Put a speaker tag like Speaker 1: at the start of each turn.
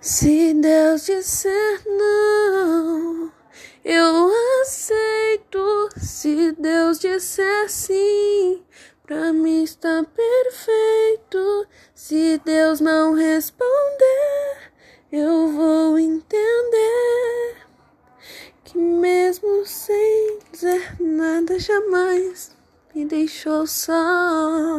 Speaker 1: Se Deus disser não, eu aceito. Se Deus disser sim, pra mim está perfeito. Se Deus não responder, eu vou entender que mesmo sem dizer nada jamais me deixou só.